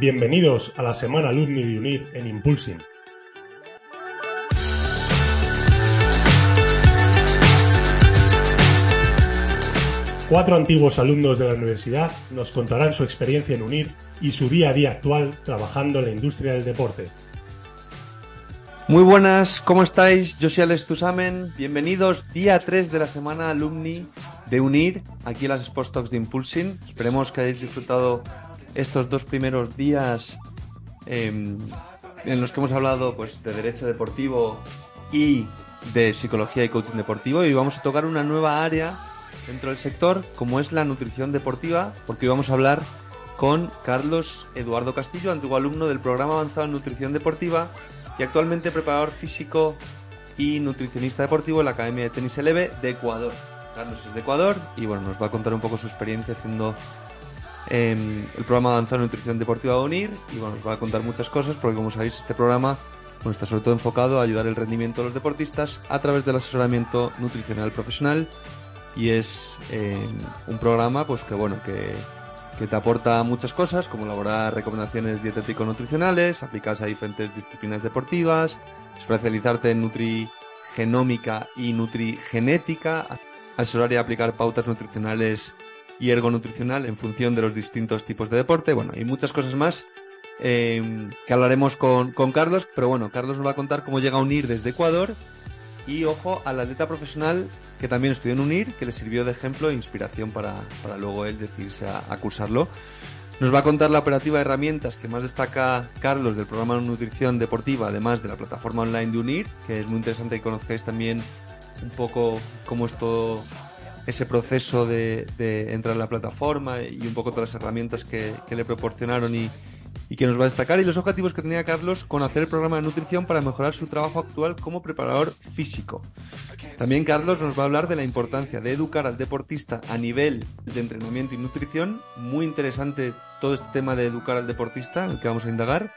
Bienvenidos a la semana Alumni de UNIR en Impulsing. Cuatro antiguos alumnos de la universidad nos contarán su experiencia en UNIR y su día a día actual trabajando en la industria del deporte. Muy buenas, ¿cómo estáis? Yo soy Alex Tusamen. Bienvenidos día 3 de la semana alumni de UNIR aquí en las Talks de Impulsing. Esperemos que hayáis disfrutado estos dos primeros días em, en los que hemos hablado pues, de derecho deportivo y de psicología y coaching deportivo y vamos a tocar una nueva área dentro del sector, como es la nutrición deportiva, porque hoy vamos a hablar con Carlos Eduardo Castillo, antiguo alumno del programa avanzado en nutrición deportiva y actualmente preparador físico y nutricionista deportivo en la Academia de Tenis Eleve de Ecuador. Carlos es de Ecuador y bueno, nos va a contar un poco su experiencia haciendo em, el programa avanzado nutrición deportiva de UNIR y bueno, nos va a contar muchas cosas porque como sabéis este programa está sobre todo enfocado a ayudar el rendimiento de los deportistas a través del asesoramiento nutricional profesional y es eh, un programa pues que bueno que, te aporta muchas cosas como elaborar recomendaciones dietético-nutricionales aplicadas a diferentes disciplinas deportivas especializarte en nutrigenómica y nutrigenética asesorar y aplicar pautas nutricionales y ergonutricional en función de los distintos tipos de deporte bueno y muchas cosas más eh, que hablaremos con, con Carlos pero bueno Carlos nos va a contar cómo llega a unir desde Ecuador y ojo al atleta profesional que también estudió en UNIR, que le sirvió de ejemplo e inspiración para, luego él decidirse a, cursarlo. Nos va a contar la operativa de herramientas que más destaca Carlos del programa de nutrición deportiva, además de la plataforma online de UNIR, que es muy interesante que conozcáis también un poco cómo es todo ese proceso de, entrar en la plataforma y un poco todas las herramientas que, le proporcionaron y, y que nos va a destacar. Y los objetivos que tenía Carlos con hacer el programa de nutrición para mejorar su trabajo actual como preparador físico. También Carlos nos va a hablar de la importancia de educar al deportista a nivel de entrenamiento y nutrición, muy interesante todo este tema de educar al deportista en el que vamos a indagar,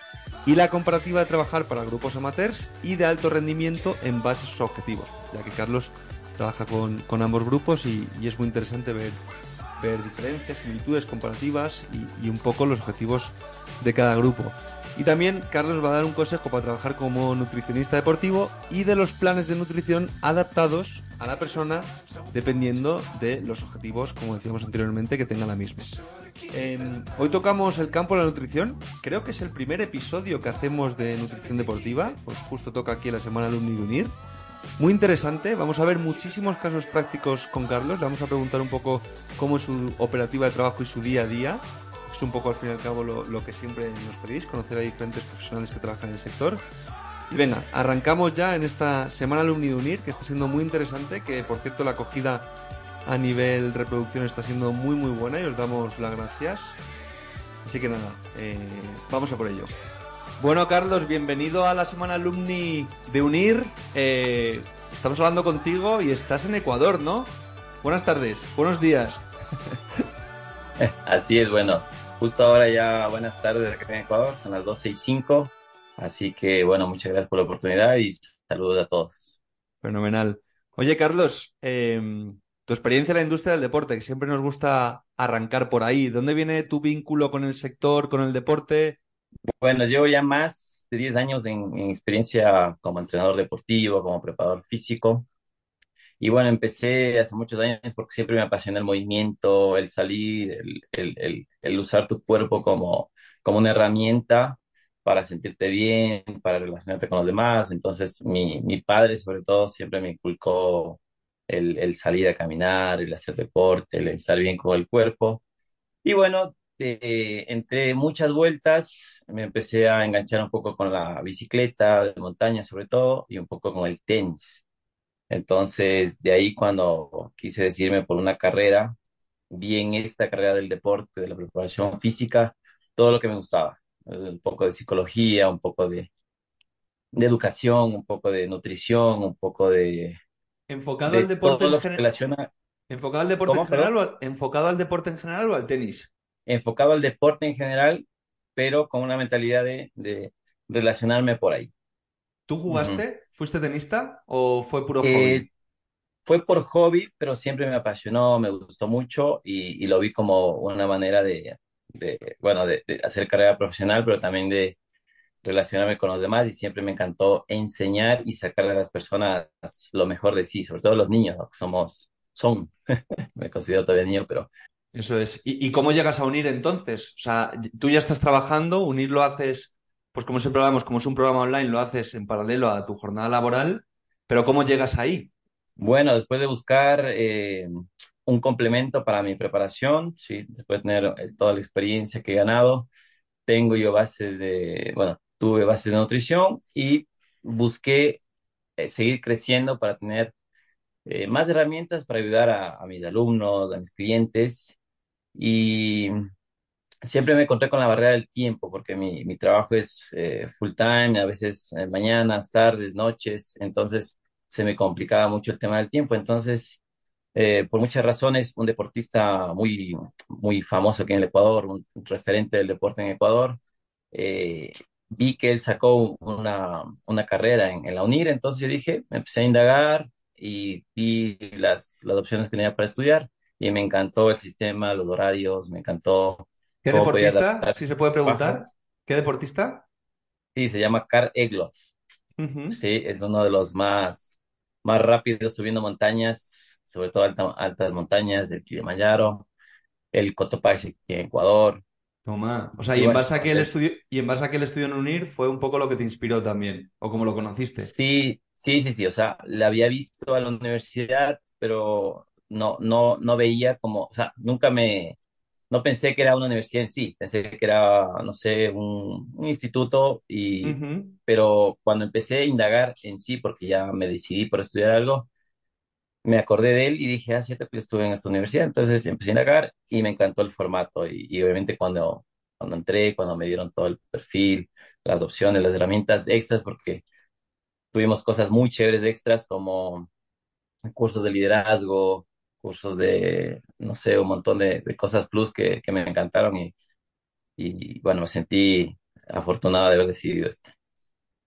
y la comparativa de trabajar para grupos amateurs y de alto rendimiento en base a sus objetivos, ya que Carlos trabaja con, ambos grupos y, es muy interesante ver, diferencias, similitudes comparativas y, un poco los objetivos de cada grupo. Y también Carlos va a dar un consejo para trabajar como nutricionista deportivo y de los planes de nutrición adaptados a la persona dependiendo de los objetivos, como decíamos anteriormente, que tenga la misma. Em, hoy tocamos el campo de la nutrición. Creo que es el primer episodio que hacemos de nutrición deportiva. Pues justo toca aquí la semana de Unir. Muy interesante, vamos a ver muchísimos casos prácticos con Carlos, le vamos a preguntar un poco cómo es su operativa de trabajo y su día a día un poco al fin y al cabo lo, que siempre nos pedís, conocer a diferentes profesionales que trabajan en el sector. Y venga, arrancamos ya en esta semana Alumni de Unir, que está siendo muy interesante, que por cierto la acogida a nivel reproducción está siendo muy muy buena y os damos las gracias. Así que nada, eh, vamos a por ello. Bueno, Carlos, bienvenido a la semana Alumni de Unir. Eh, estamos hablando contigo y estás en Ecuador, ¿no? Buenas tardes, buenos días. Así es, bueno, Justo ahora ya buenas tardes acá en Ecuador, son las 12 y 5. Así que bueno, muchas gracias por la oportunidad y saludos a todos. Fenomenal. Oye, Carlos, em, tu experiencia en la industria del deporte, que siempre nos gusta arrancar por ahí. ¿Dónde viene tu vínculo con el sector, con el deporte? Bueno, llevo ya más de 10 años en experiencia como entrenador deportivo, como preparador físico. Y bueno, empecé hace muchos años porque siempre me apasiona el movimiento, el salir, el, el, el, usar tu cuerpo como, como una herramienta para sentirte bien, para relacionarte con los demás. Entonces, mi, mi padre, sobre todo, siempre me inculcó el, el, salir a caminar, el hacer deporte, el estar bien con el cuerpo. Y bueno, eh, entre muchas vueltas me empecé a enganchar un poco con la bicicleta de montaña, sobre todo, y un poco con el tenis. Entonces, de ahí cuando quise decirme por una carrera, vi en esta carrera del deporte, de la preparación física, todo lo que me gustaba. Un poco de psicología, un poco de, de educación, un poco de nutrición, un poco de... Enfocado al deporte en. ¿Enfocado al deporte en general o enfocado al deporte en general o al tenis? Enfocado al deporte en general, pero con una mentalidad de, de relacionarme por ahí. ¿Tú jugaste? ¿Fuiste tenista o fue puro hobby? Eh, fue por hobby, pero siempre me apasionó, me gustó mucho y, lo vi como una manera de, de bueno, de, de hacer carrera profesional, pero también de relacionarme con los demás y siempre me encantó enseñar y sacar a las personas lo mejor de sí, sobre todo los niños, ¿no? somos, son, me considero todavía niño, pero... Eso es. ¿Y, y cómo llegas a unir entonces? O sea, tú ya estás trabajando, unir lo haces, pues como siempre hablamos, como es un programa online, lo haces en paralelo a tu jornada laboral, pero ¿cómo llegas ahí? Bueno, después de buscar eh, un complemento para mi preparación, sí, después de tener eh, toda la experiencia que he ganado, tengo yo bases de, bueno, tuve bases de nutrición y busqué eh, seguir creciendo para tener más herramientas para ayudar a, a mis alumnos, a mis clientes. Y siempre me encontré con la barrera del tiempo, porque mi, mi trabajo es eh, full time, a veces eh, mañanas, tardes, noches, entonces se me complicaba mucho el tema del tiempo. Entonces, eh, por muchas razones, un deportista muy, muy famoso aquí en el Ecuador, un referente del deporte en Ecuador, vi que él sacó una, una carrera en, la UNIR, entonces yo dije, empecé a indagar y vi las, las opciones que tenía para estudiar y me encantó el sistema, los horarios, me encantó ¿Qué deportista? Si se puede preguntar. ¿Qué deportista? Sí, se llama Karl Egloff. Sí, es uno de los más, más rápidos subiendo montañas, sobre todo alta- altas montañas, el Kilimanjaro, el Cotopaxi en Ecuador. Toma. O sea, Y y en base a que el estudio, y en base a que el estudio en UNIR fue un poco lo que te inspiró también, o como lo conociste. sí, sí, sí, sí, o sea, la había visto a la universidad, pero no, no, no veía como, o sea, nunca me, no pensé que era una universidad en sí, pensé que era, no sé, un, un instituto, y, pero cuando empecé a indagar en sí, porque ya me decidí por estudiar algo, me acordé de él y dije, ah, cierto que estuve en esta universidad. Entonces empecé a indagar y me encantó el formato. Y, y obviamente cuando, cuando entré, cuando me dieron todo el perfil, las opciones, las herramientas extras, porque tuvimos cosas muy chéveres extras como cursos de liderazgo, cursos de, no sé, un montón de, de cosas plus que, que me encantaron y, y bueno, me sentí afortunado de haber decidido esto.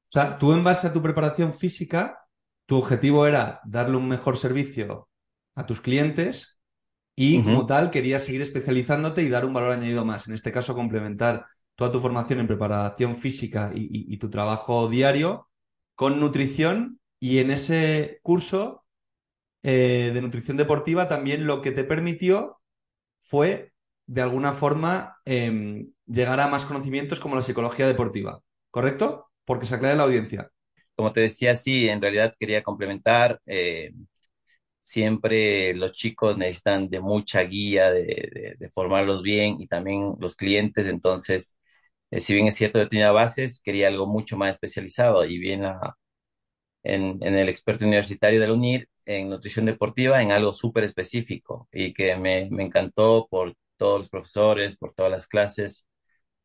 O sea, tú en base a tu preparación física, tu objetivo era darle un mejor servicio a tus clientes y como Ujú, tal querías seguir especializándote y dar un valor añadido más. En este caso, complementar toda tu formación en preparación física y, y- y tu trabajo diario con nutrición y en ese curso eh, de nutrición deportiva también lo que te permitió fue, de alguna forma, em, llegar a más conocimientos como la psicología deportiva. ¿Correcto? Porque se aclara la audiencia. Como te decía, sí, en realidad quería complementar. eh, Siempre los chicos necesitan de mucha guía, de, formarlos bien y también los clientes. Entonces, eh, si bien es cierto, yo tenía bases, quería algo mucho más especializado y bien la- en, en el experto universitario de la UNIR en nutrición deportiva en algo súper específico y que me, me encantó por todos los profesores, por todas las clases,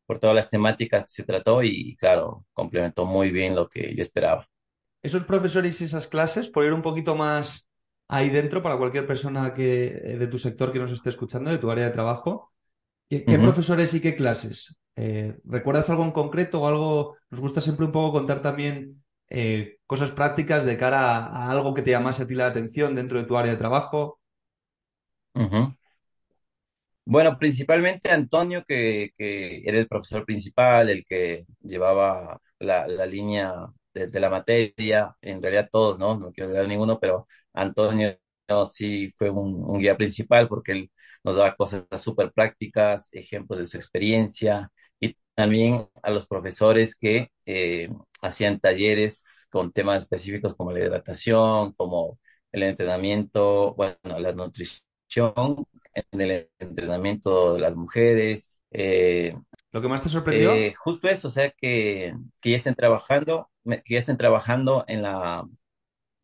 por todas las temáticas que se trató y, claro, complementó muy bien lo que yo esperaba. Esos profesores y esas clases, por ir un poquito más ahí dentro para cualquier persona que, eh, de tu sector que nos esté escuchando, de tu área de trabajo, ¿qué, qué Ujú. profesores y qué clases? Eh, ¿recuerdas algo en concreto o algo? Nos gusta siempre un poco contar también eh, cosas prácticas de cara a, a algo que te llamase a ti la atención dentro de tu área de trabajo. Ujú. Bueno, principalmente Antonio, que, que era el profesor principal, el que llevaba la, la línea de, de la materia, en realidad todos, ¿no? No quiero olvidar ninguno, pero Antonio sí fue un, un guía principal porque él nos daba cosas súper prácticas, ejemplos de su experiencia, y también a los profesores que eh, hacían talleres con temas específicos como la hidratación, como el entrenamiento, bueno, la nutrición en el entrenamiento de las mujeres, eh, ¿Lo que más te sorprendió? eh, justo eso, o sea, que, que ya estén trabajando, que ya estén trabajando en la,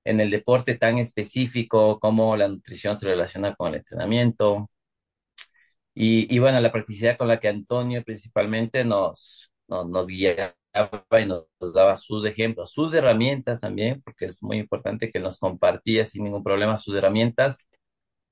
en el deporte tan específico como la nutrición se relaciona con el entrenamiento. Y, y bueno, la practicidad con la que Antonio principalmente nos, nos, nos guiaba y nos, daba sus ejemplos, sus herramientas también, porque es muy importante que nos compartía sin ningún problema sus herramientas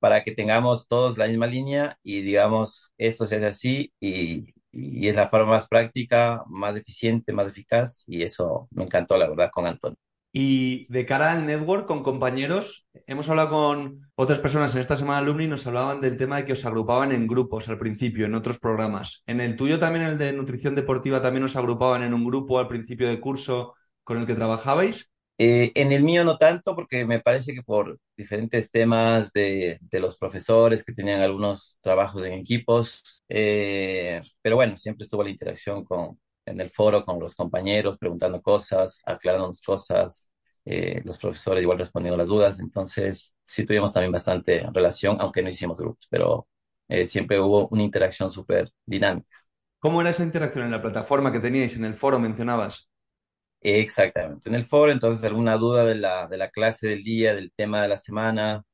para que tengamos todos la misma línea y digamos, esto se hace así y, y es la forma más práctica, más eficiente, más eficaz y eso me encantó, la verdad, con Antonio. Y de cara al network con compañeros, hemos hablado con otras personas en esta semana alumni y nos hablaban del tema de que os agrupaban en grupos al principio, en otros programas. En el tuyo también, el de nutrición deportiva, también os agrupaban en un grupo al principio de curso con el que trabajabais. Eh, en el mío no tanto, porque me parece que por diferentes temas de, de los profesores que tenían algunos trabajos en equipos, eh, pero bueno, siempre estuvo la interacción con, en el foro con los compañeros, preguntando cosas, aclarando cosas, eh, los profesores igual respondiendo las dudas, entonces sí tuvimos también bastante relación, aunque no hicimos grupos, pero eh, siempre hubo una interacción súper dinámica. ¿Cómo era esa interacción en la plataforma que teníais en el foro, mencionabas? Exactamente, en el foro, entonces alguna duda de la, de la clase del día, del tema de la semana,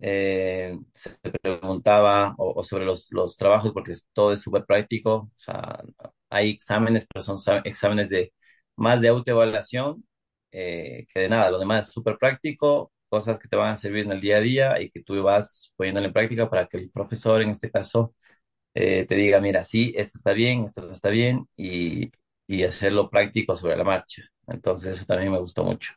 eh, se preguntaba o, sobre los, los, trabajos porque todo es súper práctico, o sea, hay exámenes, pero son exámenes de más de autoevaluación eh, que de nada, lo demás es súper práctico, cosas que te van a servir en el día a día y que tú vas poniendo en práctica para que el profesor, en este caso, eh, te diga, mira, sí, esto está bien, esto no está bien y, y hacerlo práctico sobre la marcha. Entonces, eso también me gustó mucho.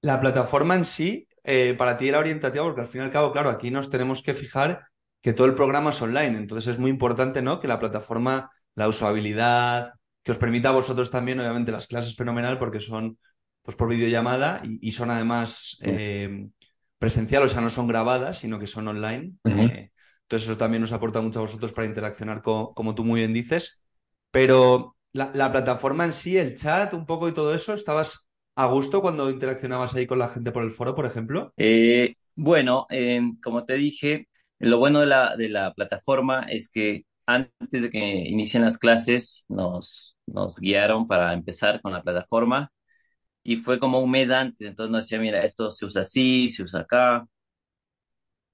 La plataforma en sí eh, para ti era orientativa porque al fin y al cabo, claro, aquí nos tenemos que fijar que todo el programa es online, entonces es muy importante, ¿no? Que la plataforma, la usabilidad, que os permita a vosotros también, obviamente las clases fenomenal porque son pues por videollamada y, son además eh, presencial, o sea, no son grabadas, sino que son online. Eh, entonces eso también nos aporta mucho a vosotros para interaccionar como tú muy bien dices. Pero la, la, plataforma en sí, el chat, un poco y todo eso, ¿estabas a gusto cuando interaccionabas ahí con la gente por el foro, por ejemplo? Eh, bueno, eh, como te dije, lo bueno de la, de la plataforma es que antes de que inicien las clases nos, nos guiaron para empezar con la plataforma y fue como un mes antes, entonces nos decía, mira, esto se usa así, se usa acá.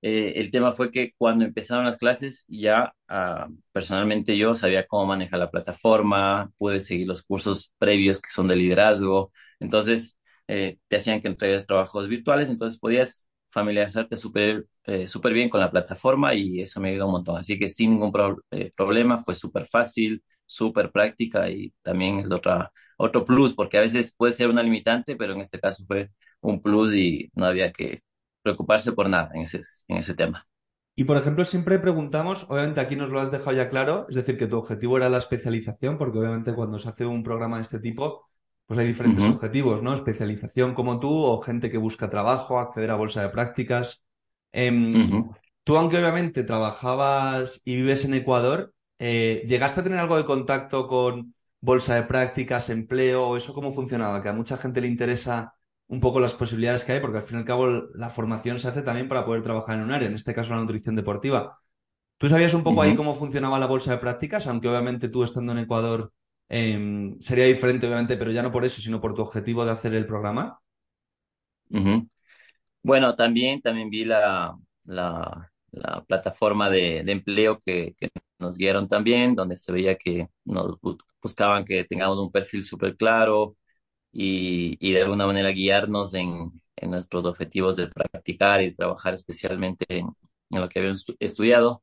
Eh, el tema fue que cuando empezaron las clases ya ah, personalmente yo sabía cómo manejar la plataforma, pude seguir los cursos previos que son de liderazgo, entonces, eh, te hacían que entregues trabajos virtuales, entonces podías familiarizarte súper eh, bien con la plataforma y eso me ayudó un montón. Así que sin ningún eh, problema, fue súper fácil, súper práctica y también es otra, otro plus, porque a veces puede ser una limitante, pero en este caso fue un plus y no había que preocuparse por nada en ese, en ese tema. Y por ejemplo, siempre preguntamos, obviamente aquí nos lo has dejado ya claro, es decir, que tu objetivo era la especialización, porque obviamente cuando se hace un programa de este tipo, pues hay diferentes objetivos, ¿no? Especialización como tú o gente que busca trabajo, acceder a bolsa de prácticas. Em, tú, aunque obviamente trabajabas y vives en Ecuador, eh, ¿llegaste a tener algo de contacto con bolsa de prácticas, empleo, o eso cómo funcionaba? Que a mucha gente le interesa un poco las posibilidades que hay, porque al fin y al cabo la formación se hace también para poder trabajar en un área, en este caso la nutrición deportiva. ¿Tú sabías un poco ahí cómo funcionaba la bolsa de prácticas? Aunque obviamente tú estando en Ecuador Em, sería diferente, obviamente, pero ya no por eso, sino por tu objetivo de hacer el programa. Bueno, también, también vi la, la, plataforma de, empleo que, nos guiaron también, donde se veía que nos buscaban que tengamos un perfil súper claro y, y, de alguna manera guiarnos en, en, nuestros objetivos de practicar y trabajar especialmente en, lo que habíamos estudiado.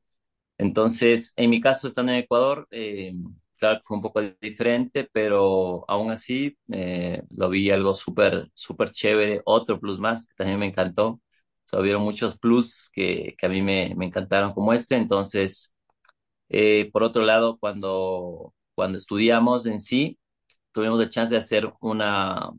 Entonces, en mi caso, estando en Ecuador, eh, claro fue un poco diferente, pero aún así eh, lo vi algo súper, súper chévere. Otro plus más que también me encantó. O sea, hubieron muchos plus que, que a mí me, me, encantaron como este. Entonces, eh, por otro lado, cuando, cuando estudiamos en sí, tuvimos la chance de hacer una,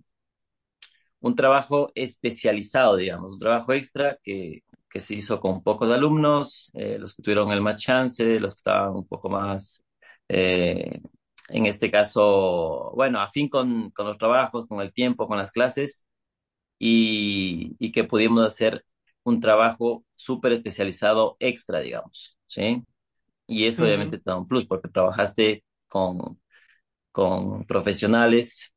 un trabajo especializado, digamos, un trabajo extra que, que se hizo con pocos alumnos, eh, los que tuvieron el más chance, los que estaban un poco más eh, en este caso, bueno, a fin con, con, los trabajos, con el tiempo, con las clases, y, y que pudimos hacer un trabajo súper especializado extra, digamos, ¿sí? Y eso obviamente te da un plus porque trabajaste con, con profesionales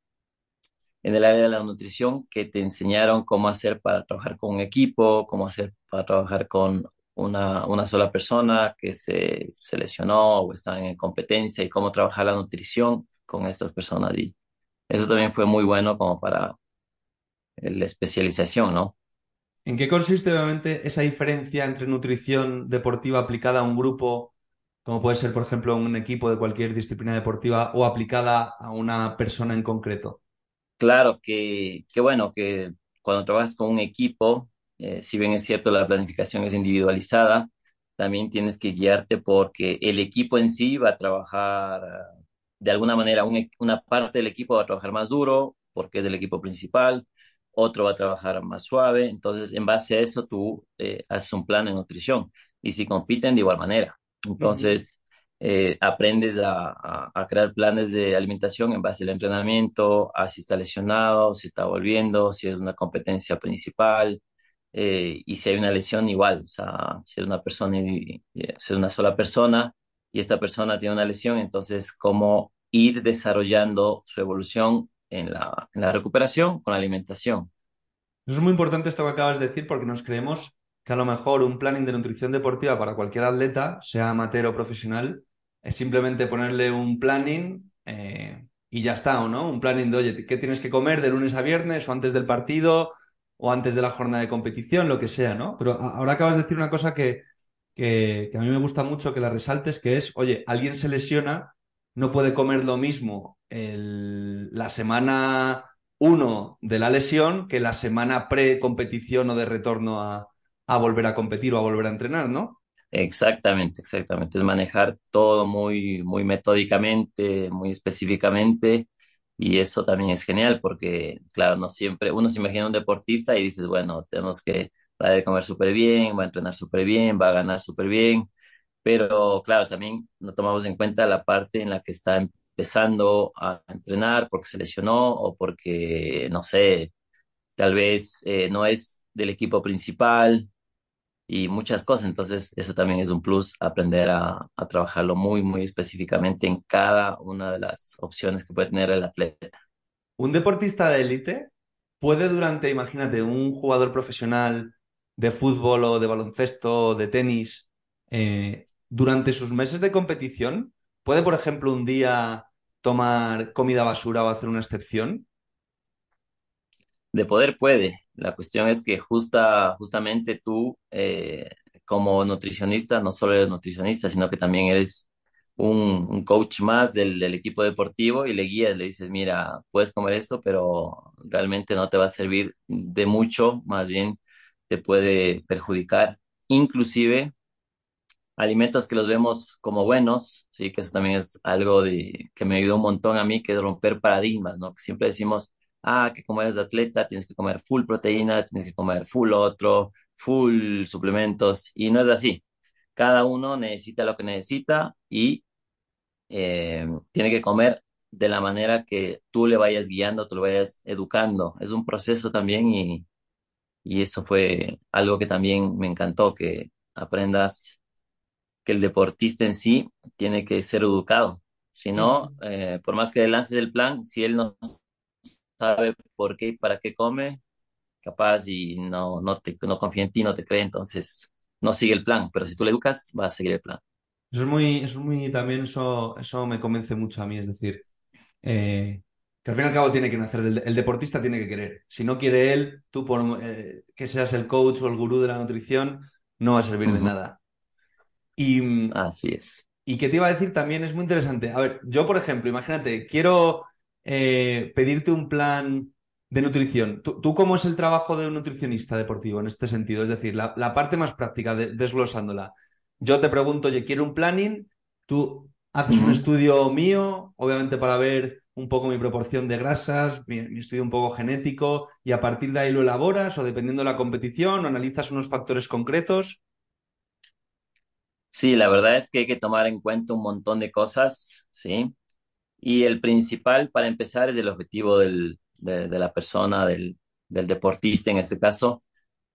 en el área de la nutrición que te enseñaron cómo hacer para trabajar con un equipo, cómo hacer para trabajar con una, una sola persona que se, se lesionó o está en competencia y cómo trabajar la nutrición con estas personas. Y eso también fue muy bueno como para la especialización, ¿no? ¿En qué consiste obviamente esa diferencia entre nutrición deportiva aplicada a un grupo, como puede ser, por ejemplo, un equipo de cualquier disciplina deportiva, o aplicada a una persona en concreto? Claro que, que bueno, que cuando trabajas con un equipo, eh, si bien es cierto la planificación es individualizada, también tienes que guiarte porque el equipo en sí va a trabajar ah, de alguna manera, un una parte del equipo va a trabajar más duro porque es el equipo principal, otro va a trabajar más suave, entonces en base a eso tú eh, haces un plan de nutrición y si compiten de igual manera. Entonces eh, aprendes a crear planes de alimentación en base al entrenamiento, a si está lesionado, si está volviendo, si es una competencia principal. Eh, y si hay una lesión, igual, o sea, si es una persona, y- si es una sola persona y esta persona tiene una lesión, entonces, cómo ir desarrollando su evolución en la, recuperación con la alimentación. Es muy importante esto que acabas de decir porque nos creemos que a lo mejor un planning de nutrición deportiva para cualquier atleta, sea amateur o profesional, es simplemente ponerle un planning eh, y ya está, ¿o no? Un planning de, oye, ¿qué tienes que comer de lunes a viernes o antes del partido o antes de la jornada de competición, lo que sea, ¿no? Pero ahora acabas de decir una cosa que, que, a mí me gusta mucho que la resaltes, que es, oye, alguien se lesiona, no puede comer lo mismo la semana uno de la lesión que la semana pre-competición o de retorno a, a volver a competir o a volver a entrenar, ¿no? Exactamente, exactamente. Es manejar todo muy, muy metódicamente, muy específicamente. Y eso también es genial porque, claro, no siempre, uno se imagina un deportista y dices, bueno, tenemos que, va a comer súper bien, va a entrenar súper bien, va a ganar súper bien. Pero, claro, también no tomamos en cuenta la parte en la que está empezando a entrenar porque se lesionó o porque, no sé, tal vez eh, no es del equipo principal y muchas cosas. Entonces, eso también es un plus, aprender a, a trabajarlo muy, muy específicamente en cada una de las opciones que puede tener el atleta. Un deportista de élite puede durante, imagínate, un jugador profesional de fútbol o de baloncesto o de tenis, eh, durante sus meses de competición, puede, por ejemplo, un día tomar comida basura o hacer una excepción. De poder puede. La cuestión es que justa, justamente tú, eh, como nutricionista, no solo eres nutricionista, sino que también eres un, coach más del, equipo deportivo y le guías, le dices, mira, puedes comer esto, pero realmente no te va a servir de mucho, más bien te puede perjudicar. Inclusive alimentos que los vemos como buenos, sí, que eso también es algo que me ayudó un montón a mí, que es romper paradigmas, ¿no? Siempre decimos, ah, que como eres atleta tienes que comer full proteína, tienes que comer full otro, full suplementos, y no es así. Cada uno necesita lo que necesita y eh, tiene que comer de la manera que tú le vayas guiando, tú le vayas educando. Es un proceso también y, y eso fue algo que también me encantó, que aprendas que el deportista en sí tiene que ser educado. Si no, eh, por más que le lances el plan, si él no sabe por qué y para qué come, capaz y no, no, te, no confía en ti, no te cree, entonces no sigue el plan. Pero si tú le educas, va a seguir el plan. Eso es muy, eso es muy, también eso, eso me convence mucho a mí, es decir, eh, que al fin y al cabo tiene que nacer, el, el deportista tiene que querer. Si no quiere él, tú por eh, que seas el coach o el gurú de la nutrición, no va a servir de nada. Y, Así es. y que te iba a decir también, es muy interesante. A ver, yo por ejemplo, imagínate, quiero eh, pedirte un plan de nutrición. ¿Tú, tú cómo es el trabajo de un nutricionista deportivo en este sentido? Es decir, la, la parte más práctica, de- desglosándola. Yo te pregunto, oye, quiero un planning, tú haces un estudio mío, obviamente para ver un poco mi proporción de grasas, mi, mi estudio un poco genético, y a partir de ahí lo elaboras o dependiendo de la competición, analizas unos factores concretos. Sí, la verdad es que hay que tomar en cuenta un montón de cosas, ¿sí? Y el principal para empezar es el objetivo del, de, la persona, del, del deportista en este caso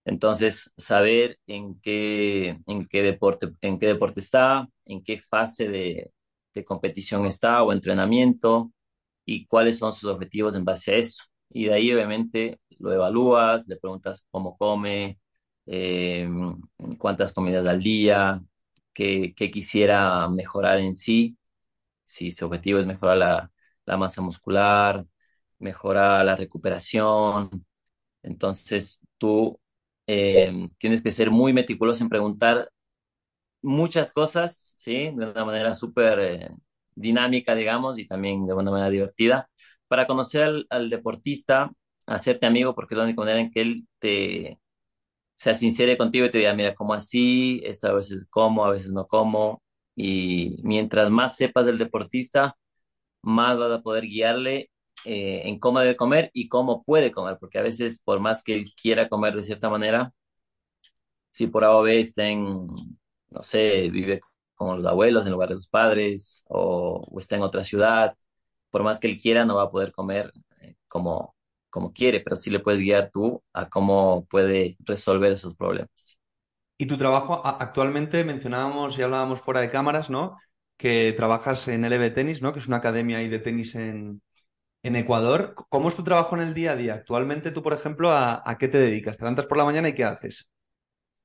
Entonces, saber en qué, en qué deporte, en qué deporte está, en qué fase de, de competición está o entrenamiento y cuáles son sus objetivos en base a eso. Y de ahí, obviamente, lo evalúas, le preguntas cómo come, eh, cuántas comidas al día, qué quisiera mejorar en sí, si su objetivo es mejorar la, la masa muscular, mejorar la recuperación. Entonces, tú eh, tienes que ser muy meticuloso en preguntar muchas cosas, ¿sí? De una manera súper eh, dinámica, digamos, y también de una manera divertida, para conocer al, deportista, hacerte amigo, porque es la única manera en que él te sea sincere contigo y te diga, mira, como así, esto a veces como, a veces no como, y mientras más sepas del deportista, más vas a poder guiarle eh, en cómo debe comer y cómo puede comer, porque a veces por más que él quiera comer de cierta manera, si por A o B está en, no sé, vive con los abuelos en lugar de los padres o, está en otra ciudad, por más que él quiera, no va a poder comer eh, como, como quiere, pero sí le puedes guiar tú a cómo puede resolver esos problemas. Y tu trabajo actualmente, mencionábamos y hablábamos fuera de cámaras, ¿no? Que trabajas en LB Tenis, ¿no? Que es una academia ahí de tenis en, en Ecuador. ¿Cómo es tu trabajo en el día a día? Actualmente tú, por ejemplo, ¿a, qué te dedicas? ¿Te levantas por la mañana y qué haces?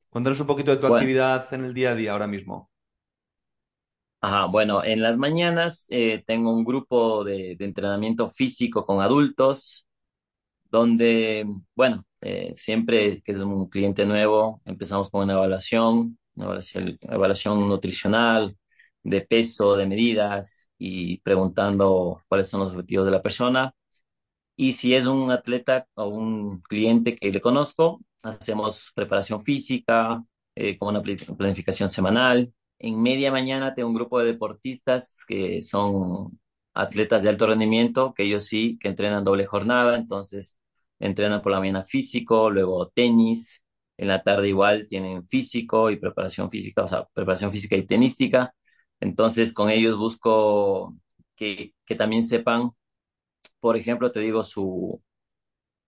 Cuéntanos un poquito de tu actividad en el día a día ahora mismo. Ajá, bueno, en las mañanas eh, tengo un grupo de, entrenamiento físico con adultos, donde, bueno, eh, siempre que es un cliente nuevo, empezamos con una evaluación, una evaluación, nutricional, de peso, de medidas y preguntando cuáles son los objetivos de la persona. Y si es un atleta o un cliente que le conozco, hacemos preparación física, eh, con una planificación semanal. En media mañana tengo un grupo de deportistas que son atletas de alto rendimiento, que ellos sí, que entrenan doble jornada, entonces entrenan por la mañana físico, luego tenis, en la tarde igual tienen físico y preparación física, o sea, preparación física y tenística. Entonces con ellos busco que, que también sepan, por ejemplo, te digo su,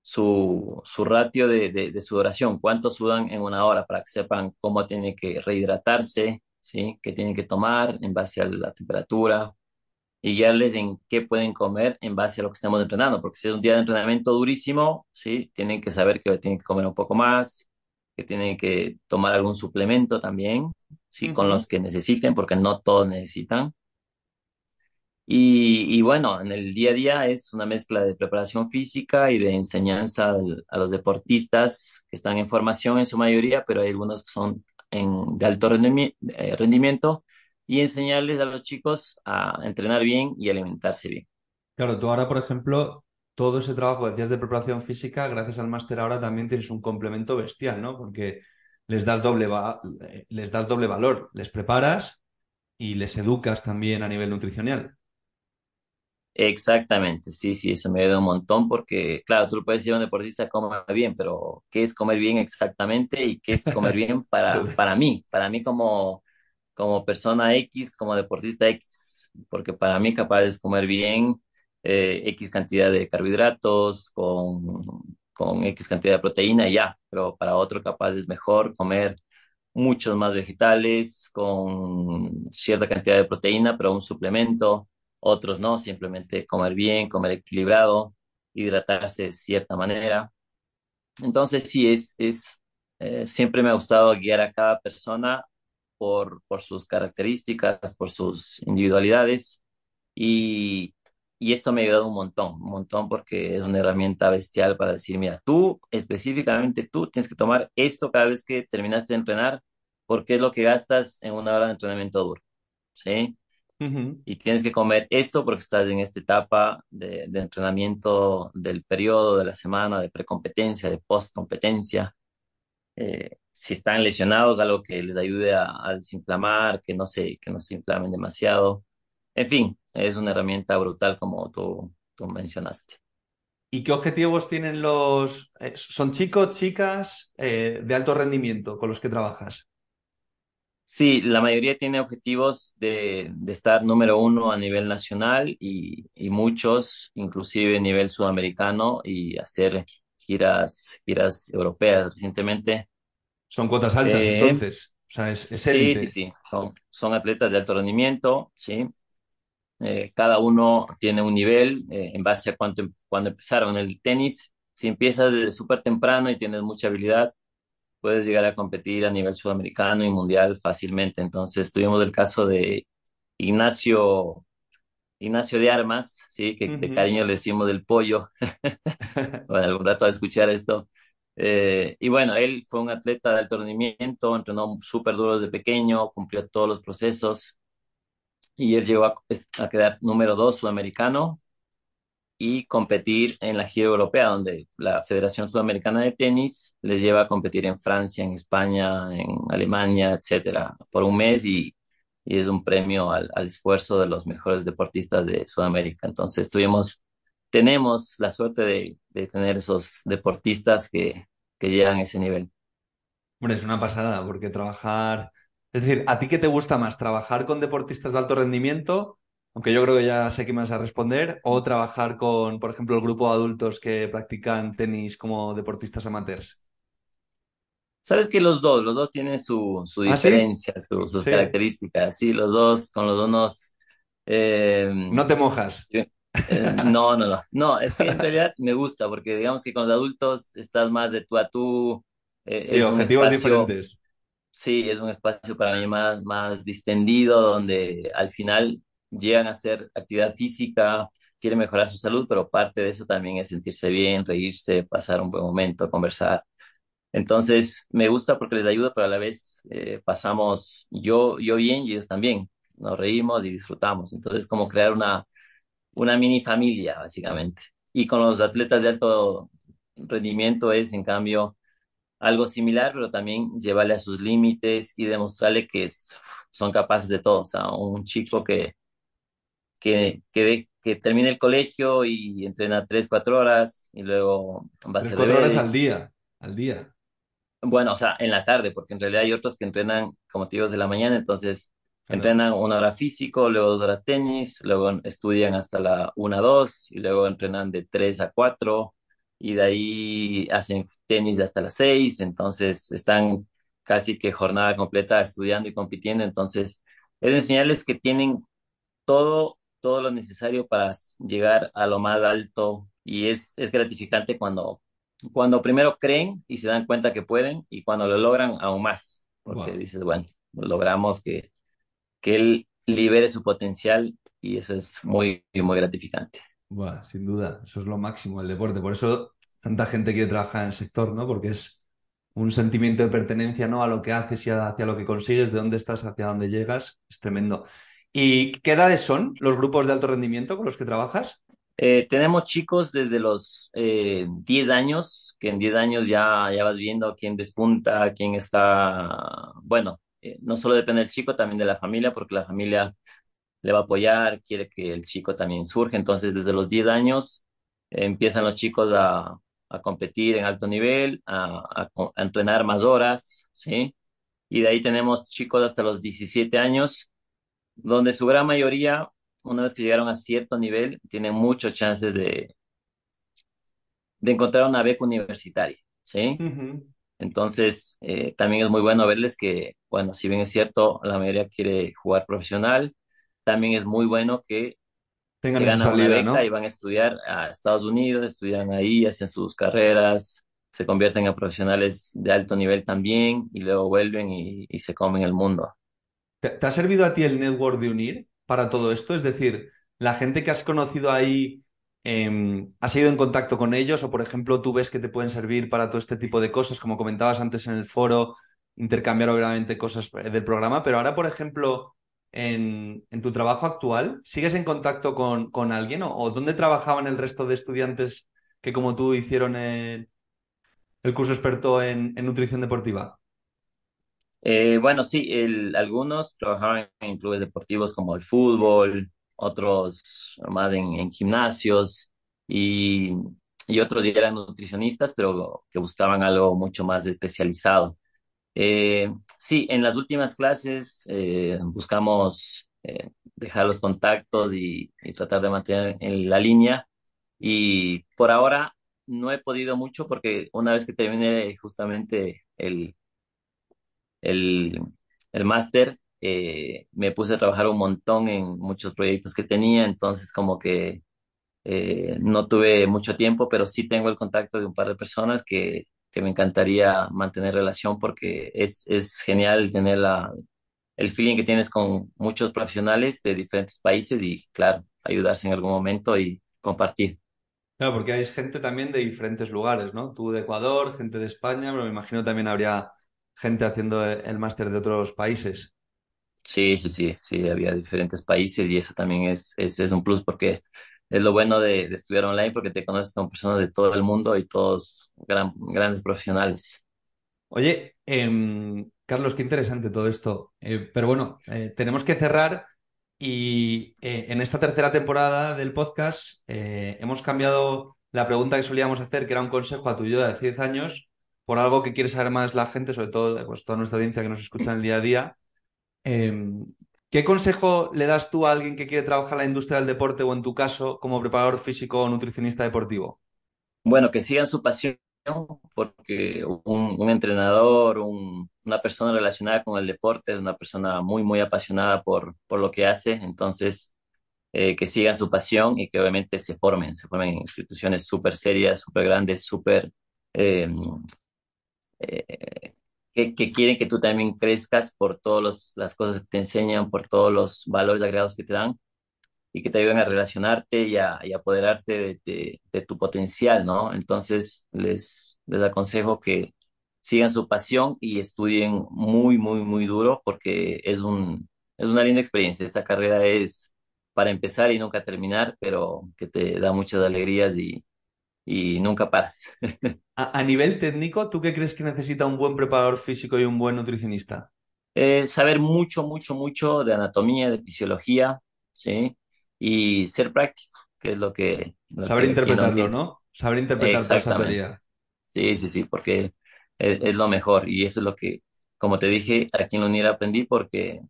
su, su ratio de, de, sudoración, cuánto sudan en una hora para que sepan cómo tienen que rehidratarse, ¿sí? qué tienen que tomar en base a la temperatura y guiarles en qué pueden comer en base a lo que estamos entrenando, porque si es un día de entrenamiento durísimo, ¿sí? tienen que saber que tienen que comer un poco más, que tienen que tomar algún suplemento también, ¿sí? con los que necesiten, porque no todos necesitan. Y, bueno, en el día a día es una mezcla de preparación física y de enseñanza a los deportistas que están en formación en su mayoría, pero hay algunos que son en, de alto eh, rendimiento y enseñarles a los chicos a entrenar bien y alimentarse bien. Claro, tú ahora, por ejemplo, todo ese trabajo que decías de preparación física, gracias al máster ahora también tienes un complemento bestial, ¿no? Porque les das doble, les das doble valor, les preparas y les educas también a nivel nutricional. Exactamente, sí, sí, eso me ayuda un montón porque, claro, tú puedes decir a un deportista coma bien, pero ¿qué es comer bien exactamente y qué es comer bien para, para mí? Para mí como, como persona X, como deportista X, porque para mí capaz es comer bien eh, X cantidad de carbohidratos con, con X cantidad de proteína y ya, pero para otro capaz es mejor comer muchos más vegetales con cierta cantidad de proteína, pero un suplemento otros no, simplemente comer bien, comer equilibrado, hidratarse de cierta manera. Entonces sí, es, es eh, siempre me ha gustado guiar a cada persona por, por sus características, por sus individualidades y, y esto me ha ayudado un montón, un montón porque es una herramienta bestial para decir, mira, tú específicamente tú tienes que tomar esto cada vez que terminaste de entrenar porque es lo que gastas en una hora de entrenamiento duro, ¿sí? Y tienes que comer esto porque estás en esta etapa de, entrenamiento del periodo, de la semana, de precompetencia, de postcompetencia. Eh, si están lesionados, algo que les ayude a, desinflamar, que no, se, que no se inflamen demasiado. En fin, es una herramienta brutal como tú, tú mencionaste. ¿Y qué objetivos tienen los... Eh, ¿Son chicos, chicas eh, de alto rendimiento con los que trabajas? Sí, la mayoría tiene objetivos de, de estar número uno a nivel nacional y, y, muchos, inclusive a nivel sudamericano, y hacer giras, giras europeas recientemente. Son cuotas altas, eh, entonces. O sea, es, sí, sí, sí. Son, son, atletas de alto rendimiento, sí. Eh, cada uno tiene un nivel eh, en base a cuánto, cuando empezaron el tenis. Si empiezas desde súper temprano y tienes mucha habilidad, puedes llegar a competir a nivel sudamericano y mundial fácilmente. Entonces, tuvimos el caso de Ignacio, Ignacio de Armas, ¿sí? que de cariño le decimos del pollo. bueno, algún rato a escuchar esto. Eh, y bueno, él fue un atleta de alto rendimiento, entrenó súper duro desde pequeño, cumplió todos los procesos y él llegó a, quedar número dos sudamericano y competir en la gira europea, donde la Federación Sudamericana de Tenis les lleva a competir en Francia, en España, en Alemania, etcétera, por un mes y, es un premio al, esfuerzo de los mejores deportistas de Sudamérica. Entonces tuvimos, tenemos la suerte de, de tener esos deportistas que, que llegan a ese nivel. Bueno, es una pasada, porque trabajar, es decir, ¿a ti qué te gusta más? ¿Trabajar con deportistas de alto rendimiento aunque yo creo que ya sé qué me vas a responder, o trabajar con, por ejemplo, el grupo de adultos que practican tenis como deportistas amateurs. Sabes que los dos, los dos tienen su, su ¿Ah, diferencia, su- sus Sí. características, sí, los dos, con los dos nos... eh, No te mojas. Eh, no, no, no, no, es que en realidad me gusta, porque digamos que con los adultos estás más de tú a tú, eh, Sí, es objetivos espacio, diferentes. sí, es un espacio para mí más, más distendido, donde al final llegan a hacer actividad física, quieren mejorar su salud, pero parte de eso también es sentirse bien, reírse, pasar un buen momento, conversar. Entonces, me gusta porque les ayuda, pero a la vez eh, pasamos yo, yo bien y ellos también. Nos reímos y disfrutamos. Entonces, como crear una, una mini familia, básicamente. Y con los atletas de alto rendimiento es, en cambio, algo similar, pero también llevarle a sus límites y demostrarle que son capaces de todo. O sea, un chico que, que, que, de- que termine el colegio y entrena tres, cuatro horas y luego va a hacer cuatro horas al día. Al día. Bueno, o sea, en la tarde, porque en realidad hay otros que entrenan, como te digo, desde la mañana, entonces Claro. entrenan una hora físico, luego dos horas tenis, luego estudian hasta la una, dos, y luego entrenan de tres a cuatro, y de ahí hacen tenis hasta las seis, entonces están casi que jornada completa estudiando y compitiendo, entonces es enseñarles que tienen todo, todo lo necesario para llegar a lo más alto y es, es gratificante cuando, cuando primero creen y se dan cuenta que pueden y cuando lo logran aún más, porque Buah, dices, bueno, logramos que, que él libere su potencial y eso es muy, muy gratificante. buah, sin duda. Eso es lo máximo del deporte. Por eso tanta gente quiere trabajar en el sector, ¿no? Porque es un sentimiento de pertenencia, ¿no? A lo que haces y hacia lo que consigues, de dónde estás, hacia dónde llegas. Es tremendo. ¿Y qué edades son los grupos de alto rendimiento con los que trabajas? Eh, tenemos chicos desde los eh, 10 años, que en 10 años ya, ya vas viendo quién despunta, quién está, bueno, eh, no solo depende del chico, también de la familia, porque la familia le va a apoyar, quiere que el chico también surja. Entonces, desde los 10 años empiezan los chicos a, a competir en alto nivel, a, entrenar más horas, ¿sí? Y de ahí tenemos chicos hasta los 17 años, donde su gran mayoría, una vez que llegaron a cierto nivel, tienen muchas chances de, de encontrar una beca universitaria, ¿sí? Ujú. Entonces, eh, también es muy bueno verles que, bueno, si bien es cierto, la mayoría quiere jugar profesional, también es muy bueno que Tengan se ganan una salida, beca y van a estudiar a Estados Unidos, estudian ahí, hacen sus carreras, se convierten en profesionales de alto nivel también y luego vuelven y, y se comen el mundo. ¿Te, te ha servido a ti el network de unir para todo esto? Es decir, la gente que has conocido ahí, eh, ¿has ido en contacto con ellos? O, por ejemplo, tú ves que te pueden servir para todo este tipo de cosas, como comentabas antes en el foro, intercambiar obviamente cosas eh, del programa, pero ahora, por ejemplo, en, tu trabajo actual, ¿sigues en contacto con, alguien? ¿O, dónde trabajaban el resto de estudiantes que, como tú, hicieron el, el curso experto en, nutrición deportiva? Eh, bueno, sí, algunos trabajaban en clubes deportivos como el fútbol, otros más en, en gimnasios y, y otros eran nutricionistas, pero que buscaban algo mucho más especializado. Eh, sí, en las últimas clases eh, buscamos eh, dejar los contactos y, y tratar de mantener en la línea y por ahora no he podido mucho porque una vez que termine justamente el el, el máster, eh, me puse a trabajar un montón en muchos proyectos que tenía, entonces como que eh, no tuve mucho tiempo, pero sí tengo el contacto de un par de personas que, que me encantaría mantener relación porque es, es genial tener la, el feeling que tienes con muchos profesionales de diferentes países y, claro, ayudarse en algún momento y compartir. Claro, porque hay gente también de diferentes lugares, ¿no? Tú de Ecuador, gente de España, pero me imagino también habría gente haciendo el máster de otros países. Sí, sí, sí, sí, había diferentes países y eso también es, es, un plus porque es lo bueno de, estudiar online porque te conoces con personas de todo el mundo y todos gran, grandes profesionales. Oye, em, Carlos, qué interesante todo esto. Eh, pero bueno, eh, tenemos que cerrar y eh, en esta tercera temporada del podcast hemos cambiado la pregunta que solíamos hacer, que era un consejo a tu yo de 10 años, por algo que quiere saber más la gente, sobre todo pues, toda nuestra audiencia que nos escucha en el día a día. Em, ¿Qué consejo le das tú a alguien que quiere trabajar en la industria del deporte o en tu caso como preparador físico o nutricionista deportivo? Bueno, que sigan su pasión porque un, entrenador, una persona relacionada con el deporte es una persona muy, muy apasionada por, por lo que hace, entonces eh, que sigan su pasión y que obviamente se formen, se formen en instituciones súper serias, súper grandes, súper... Eh, eh, que, que, quieren que tú también crezcas por todas las cosas que te enseñan, por todos los valores agregados que te dan y que te ayuden a relacionarte y a, y apoderarte de, de, tu potencial, ¿no? Entonces, les, les aconsejo que sigan su pasión y estudien muy, muy, muy duro porque es, un, es una linda experiencia. Esta carrera es para empezar y nunca terminar, pero que te da muchas alegrías y, y nunca paras. a, a, nivel técnico, ¿tú qué crees que necesita un buen preparador físico y un buen nutricionista? Eh, saber mucho, mucho, mucho de anatomía, de fisiología, ¿sí? y ser práctico, que es lo que... Saber interpretarlo, ¿no? Saber interpretar toda esa teoría. Sí, sí, sí, porque es, lo mejor y eso es lo que, como te dije, aquí en la UNIR aprendí porque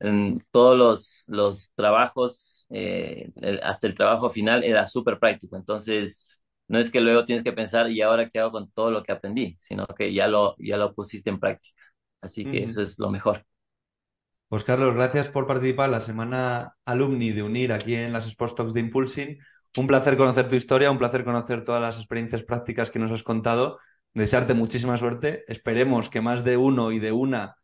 en todos los, los trabajos, eh, hasta el trabajo final era súper práctico, entonces no es que luego tienes que pensar y ahora qué hago con todo lo que aprendí, sino que ya lo, ya lo pusiste en práctica. Así que eso es lo mejor. Pues Carlos, gracias por participar la semana alumni de UNIR aquí en las Sports Talks de Impulsing. Un placer conocer tu historia, un placer conocer todas las experiencias prácticas que nos has contado. Desearte muchísima suerte. Esperemos que más de uno y de una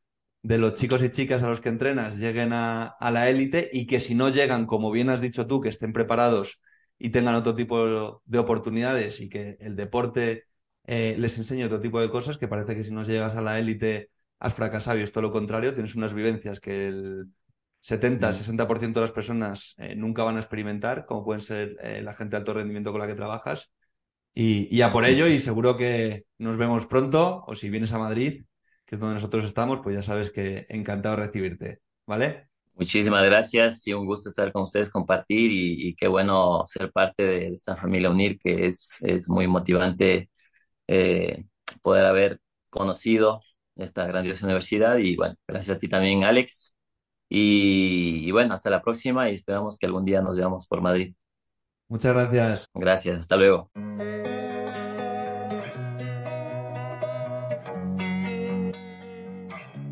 de los chicos y chicas a los que entrenas lleguen a, la élite y que si no llegan, como bien has dicho tú, que estén preparados y tengan otro tipo de oportunidades y que el deporte eh, les enseñe otro tipo de cosas, que parece que si no llegas a la élite has fracasado y es todo lo contrario, tienes unas vivencias que el 70-60% mm. de las personas eh, nunca van a experimentar, como pueden ser eh, la gente de alto rendimiento con la que trabajas. Y, y, a por ello, y seguro que nos vemos pronto, o si vienes a Madrid, que es donde nosotros estamos, pues ya sabes que encantado de recibirte, ¿vale? Muchísimas gracias, y un gusto estar con ustedes, compartir y, qué bueno ser parte de esta familia UNIR, que es, es muy motivante eh, poder haber conocido esta grandiosa universidad. Y bueno, gracias a ti también, Alex. Y, bueno, hasta la próxima y esperamos que algún día nos veamos por Madrid. Muchas gracias. Gracias, hasta luego.